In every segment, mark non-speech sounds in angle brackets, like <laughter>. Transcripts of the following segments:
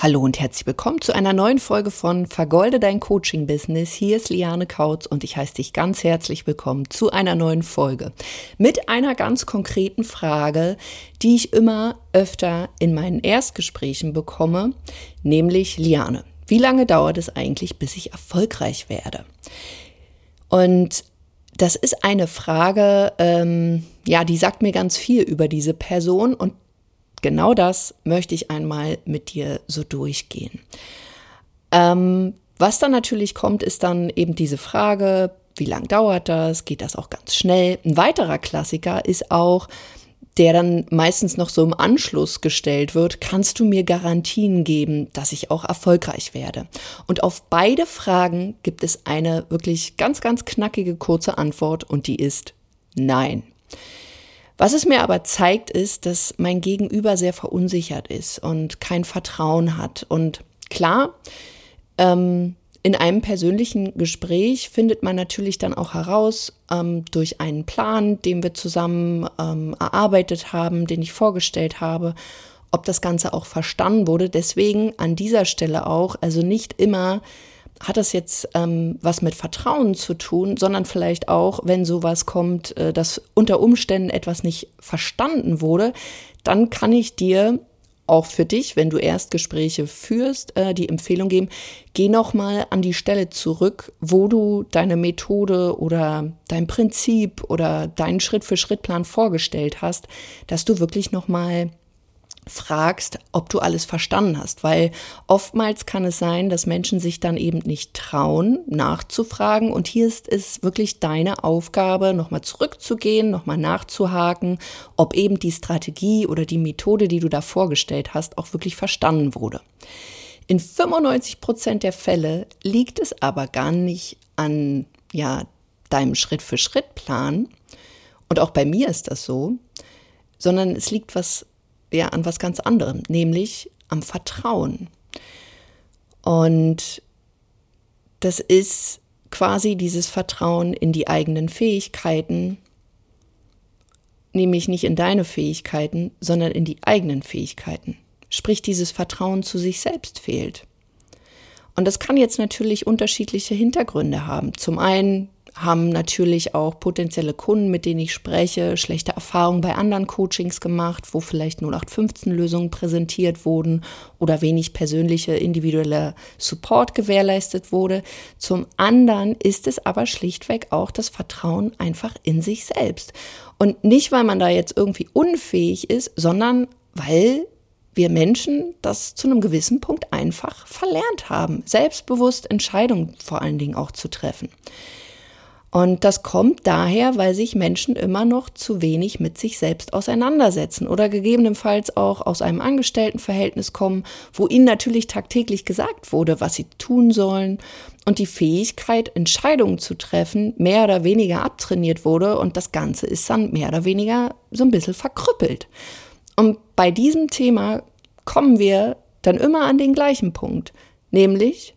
Hallo und herzlich willkommen zu einer neuen Folge von Vergolde dein Coaching Business. Hier ist Liane Kautz und ich heiße dich ganz herzlich willkommen zu einer neuen Folge mit einer ganz konkreten Frage, die ich immer öfter in meinen Erstgesprächen bekomme, nämlich Liane. Wie lange dauert es eigentlich, bis ich erfolgreich werde? Und das ist eine Frage, ähm, ja, die sagt mir ganz viel über diese Person und genau das möchte ich einmal mit dir so durchgehen. Ähm, was dann natürlich kommt, ist dann eben diese Frage, wie lang dauert das? Geht das auch ganz schnell? Ein weiterer Klassiker ist auch, der dann meistens noch so im Anschluss gestellt wird, kannst du mir Garantien geben, dass ich auch erfolgreich werde? Und auf beide Fragen gibt es eine wirklich ganz, ganz knackige kurze Antwort und die ist nein. Was es mir aber zeigt, ist, dass mein Gegenüber sehr verunsichert ist und kein Vertrauen hat. Und klar, ähm, in einem persönlichen Gespräch findet man natürlich dann auch heraus, ähm, durch einen Plan, den wir zusammen ähm, erarbeitet haben, den ich vorgestellt habe, ob das Ganze auch verstanden wurde. Deswegen an dieser Stelle auch, also nicht immer hat das jetzt ähm, was mit Vertrauen zu tun, sondern vielleicht auch, wenn sowas kommt, äh, dass unter Umständen etwas nicht verstanden wurde, dann kann ich dir auch für dich, wenn du Erstgespräche führst, äh, die Empfehlung geben, geh noch mal an die Stelle zurück, wo du deine Methode oder dein Prinzip oder deinen Schritt-für-Schritt-Plan vorgestellt hast, dass du wirklich noch mal fragst, ob du alles verstanden hast, weil oftmals kann es sein, dass Menschen sich dann eben nicht trauen, nachzufragen. Und hier ist es wirklich deine Aufgabe, nochmal zurückzugehen, nochmal nachzuhaken, ob eben die Strategie oder die Methode, die du da vorgestellt hast, auch wirklich verstanden wurde. In 95 Prozent der Fälle liegt es aber gar nicht an, ja, deinem Schritt-für-Schritt-Plan. Und auch bei mir ist das so, sondern es liegt was ja an was ganz anderem, nämlich am Vertrauen. Und das ist quasi dieses Vertrauen in die eigenen Fähigkeiten, nämlich nicht in deine Fähigkeiten, sondern in die eigenen Fähigkeiten. Sprich, dieses Vertrauen zu sich selbst fehlt. Und das kann jetzt natürlich unterschiedliche Hintergründe haben. Zum einen haben natürlich auch potenzielle Kunden, mit denen ich spreche, schlechte Erfahrungen bei anderen Coachings gemacht, wo vielleicht 0815-Lösungen präsentiert wurden oder wenig persönliche individuelle Support gewährleistet wurde. Zum anderen ist es aber schlichtweg auch das Vertrauen einfach in sich selbst. Und nicht, weil man da jetzt irgendwie unfähig ist, sondern weil wir Menschen das zu einem gewissen Punkt einfach verlernt haben, selbstbewusst Entscheidungen vor allen Dingen auch zu treffen. Und das kommt daher, weil sich Menschen immer noch zu wenig mit sich selbst auseinandersetzen oder gegebenenfalls auch aus einem Angestelltenverhältnis kommen, wo ihnen natürlich tagtäglich gesagt wurde, was sie tun sollen und die Fähigkeit, Entscheidungen zu treffen, mehr oder weniger abtrainiert wurde und das Ganze ist dann mehr oder weniger so ein bisschen verkrüppelt. Und bei diesem Thema kommen wir dann immer an den gleichen Punkt, nämlich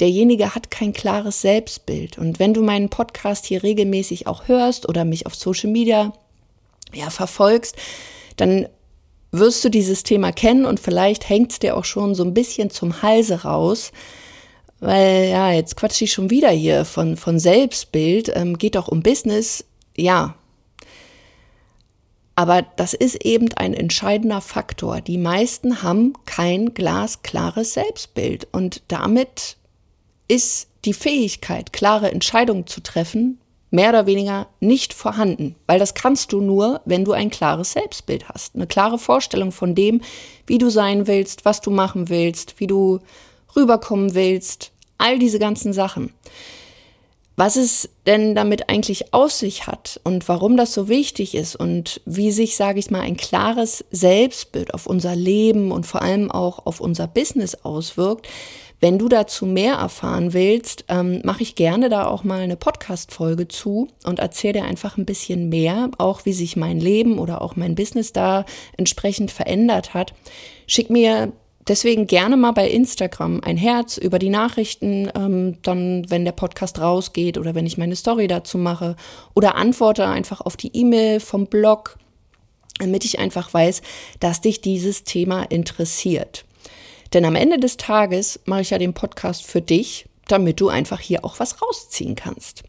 derjenige hat kein klares Selbstbild. Und wenn du meinen Podcast hier regelmäßig auch hörst oder mich auf Social Media ja, verfolgst, dann wirst du dieses Thema kennen und vielleicht hängt es dir auch schon so ein bisschen zum Halse raus. Weil, ja, jetzt quatsche ich schon wieder hier von, von Selbstbild, ähm, geht doch um Business. Ja, aber das ist eben ein entscheidender Faktor. Die meisten haben kein glasklares Selbstbild und damit ist die Fähigkeit, klare Entscheidungen zu treffen, mehr oder weniger nicht vorhanden, weil das kannst du nur, wenn du ein klares Selbstbild hast, eine klare Vorstellung von dem, wie du sein willst, was du machen willst, wie du rüberkommen willst, all diese ganzen Sachen. Was es denn damit eigentlich auf sich hat und warum das so wichtig ist und wie sich, sage ich mal, ein klares Selbstbild auf unser Leben und vor allem auch auf unser Business auswirkt, wenn du dazu mehr erfahren willst, ähm, mache ich gerne da auch mal eine Podcast-Folge zu und erzähle dir einfach ein bisschen mehr, auch wie sich mein Leben oder auch mein Business da entsprechend verändert hat. Schick mir deswegen gerne mal bei Instagram ein Herz über die Nachrichten, ähm, dann, wenn der Podcast rausgeht oder wenn ich meine Story dazu mache oder antworte einfach auf die E-Mail vom Blog, damit ich einfach weiß, dass dich dieses Thema interessiert. Denn am Ende des Tages mache ich ja den Podcast für dich, damit du einfach hier auch was rausziehen kannst.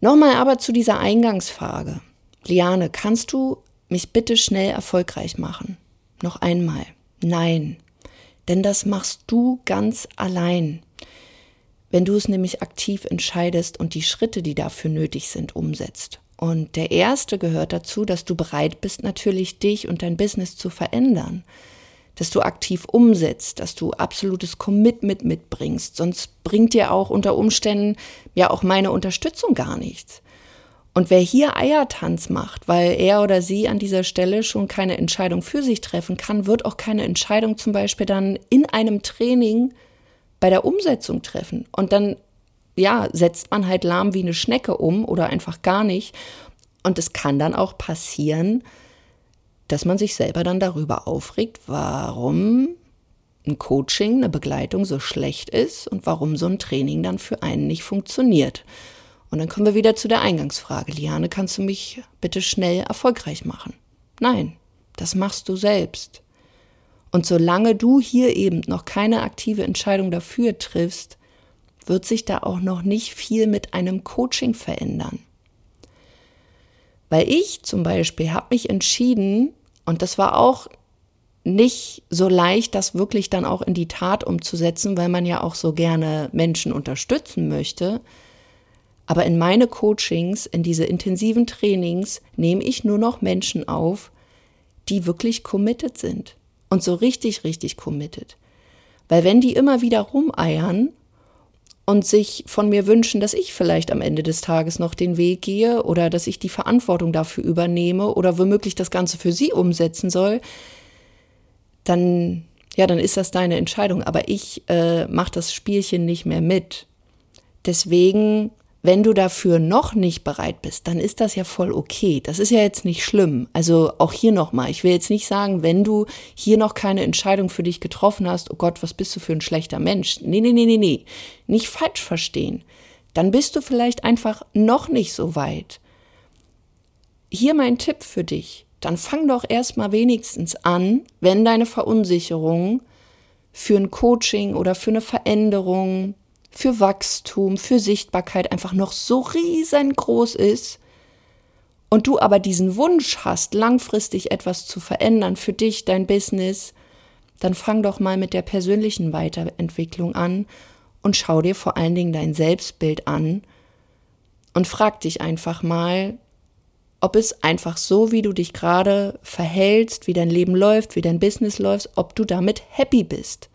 Nochmal aber zu dieser Eingangsfrage. Liane, kannst du mich bitte schnell erfolgreich machen? Noch einmal. Nein. Denn das machst du ganz allein. Wenn du es nämlich aktiv entscheidest und die Schritte, die dafür nötig sind, umsetzt. Und der erste gehört dazu, dass du bereit bist, natürlich dich und dein Business zu verändern dass du aktiv umsetzt, dass du absolutes Commitment mitbringst. Sonst bringt dir auch unter Umständen ja auch meine Unterstützung gar nichts. Und wer hier Eiertanz macht, weil er oder sie an dieser Stelle schon keine Entscheidung für sich treffen kann, wird auch keine Entscheidung zum Beispiel dann in einem Training bei der Umsetzung treffen. Und dann, ja, setzt man halt lahm wie eine Schnecke um oder einfach gar nicht. Und es kann dann auch passieren, dass man sich selber dann darüber aufregt, warum ein Coaching, eine Begleitung so schlecht ist und warum so ein Training dann für einen nicht funktioniert. Und dann kommen wir wieder zu der Eingangsfrage. Liane, kannst du mich bitte schnell erfolgreich machen? Nein, das machst du selbst. Und solange du hier eben noch keine aktive Entscheidung dafür triffst, wird sich da auch noch nicht viel mit einem Coaching verändern. Weil ich zum Beispiel habe mich entschieden, und das war auch nicht so leicht, das wirklich dann auch in die Tat umzusetzen, weil man ja auch so gerne Menschen unterstützen möchte. Aber in meine Coachings, in diese intensiven Trainings, nehme ich nur noch Menschen auf, die wirklich committed sind. Und so richtig, richtig committed. Weil wenn die immer wieder rumeiern und sich von mir wünschen, dass ich vielleicht am Ende des Tages noch den Weg gehe oder dass ich die Verantwortung dafür übernehme oder womöglich das Ganze für sie umsetzen soll, dann ja, dann ist das deine Entscheidung. Aber ich äh, mache das Spielchen nicht mehr mit. Deswegen wenn du dafür noch nicht bereit bist, dann ist das ja voll okay. Das ist ja jetzt nicht schlimm. Also auch hier nochmal, ich will jetzt nicht sagen, wenn du hier noch keine Entscheidung für dich getroffen hast, oh Gott, was bist du für ein schlechter Mensch? Nee, nee, nee, nee, nee. Nicht falsch verstehen. Dann bist du vielleicht einfach noch nicht so weit. Hier mein Tipp für dich. Dann fang doch erstmal wenigstens an, wenn deine Verunsicherung für ein Coaching oder für eine Veränderung für Wachstum, für Sichtbarkeit einfach noch so riesengroß ist und du aber diesen Wunsch hast, langfristig etwas zu verändern für dich, dein Business, dann fang doch mal mit der persönlichen Weiterentwicklung an und schau dir vor allen Dingen dein Selbstbild an und frag dich einfach mal, ob es einfach so, wie du dich gerade verhältst, wie dein Leben läuft, wie dein Business läuft, ob du damit happy bist.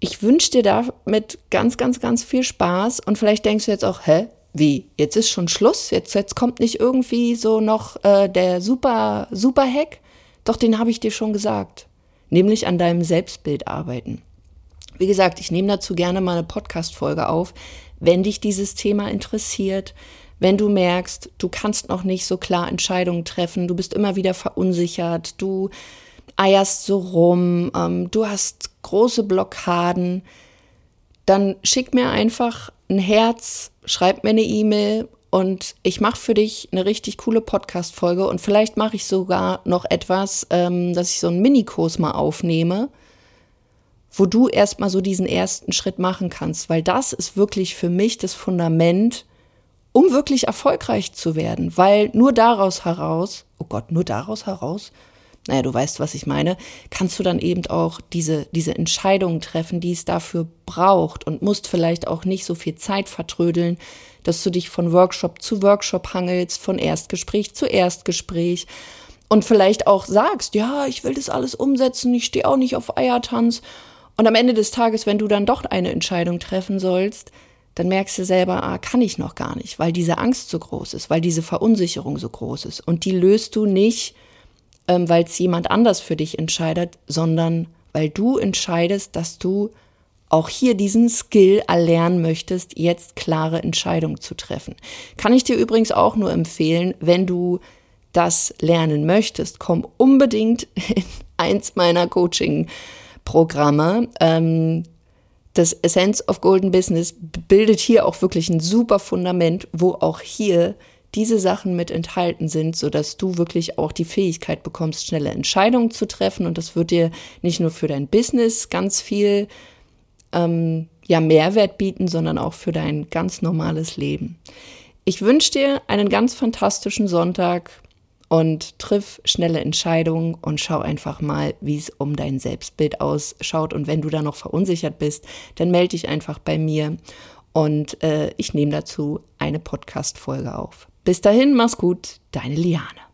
Ich wünsche dir damit ganz, ganz, ganz viel Spaß. Und vielleicht denkst du jetzt auch, hä, wie? Jetzt ist schon Schluss? Jetzt, jetzt kommt nicht irgendwie so noch äh, der super, super Hack? Doch den habe ich dir schon gesagt. Nämlich an deinem Selbstbild arbeiten. Wie gesagt, ich nehme dazu gerne mal eine Podcast-Folge auf, wenn dich dieses Thema interessiert. Wenn du merkst, du kannst noch nicht so klar Entscheidungen treffen, du bist immer wieder verunsichert, du eierst so rum, ähm, du hast große Blockaden, dann schick mir einfach ein Herz, schreib mir eine E-Mail und ich mache für dich eine richtig coole Podcast-Folge und vielleicht mache ich sogar noch etwas, ähm, dass ich so einen Minikurs mal aufnehme, wo du erstmal so diesen ersten Schritt machen kannst, weil das ist wirklich für mich das Fundament, um wirklich erfolgreich zu werden, weil nur daraus heraus, oh Gott, nur daraus heraus, naja, du weißt, was ich meine, kannst du dann eben auch diese, diese Entscheidungen treffen, die es dafür braucht und musst vielleicht auch nicht so viel Zeit vertrödeln, dass du dich von Workshop zu Workshop hangelst, von Erstgespräch zu Erstgespräch und vielleicht auch sagst, ja, ich will das alles umsetzen, ich stehe auch nicht auf Eiertanz. Und am Ende des Tages, wenn du dann doch eine Entscheidung treffen sollst, dann merkst du selber, ah, kann ich noch gar nicht, weil diese Angst so groß ist, weil diese Verunsicherung so groß ist. Und die löst du nicht ähm, weil es jemand anders für dich entscheidet, sondern weil du entscheidest, dass du auch hier diesen Skill erlernen möchtest, jetzt klare Entscheidungen zu treffen. Kann ich dir übrigens auch nur empfehlen, wenn du das lernen möchtest, komm unbedingt <laughs> in eins meiner Coaching-Programme. Ähm, das Essence of Golden Business bildet hier auch wirklich ein super Fundament, wo auch hier diese Sachen mit enthalten sind, sodass du wirklich auch die Fähigkeit bekommst, schnelle Entscheidungen zu treffen. Und das wird dir nicht nur für dein Business ganz viel ähm, ja, Mehrwert bieten, sondern auch für dein ganz normales Leben. Ich wünsche dir einen ganz fantastischen Sonntag und triff schnelle Entscheidungen und schau einfach mal, wie es um dein Selbstbild ausschaut. Und wenn du da noch verunsichert bist, dann melde dich einfach bei mir und äh, ich nehme dazu eine Podcast-Folge auf. Bis dahin, mach's gut, deine Liane.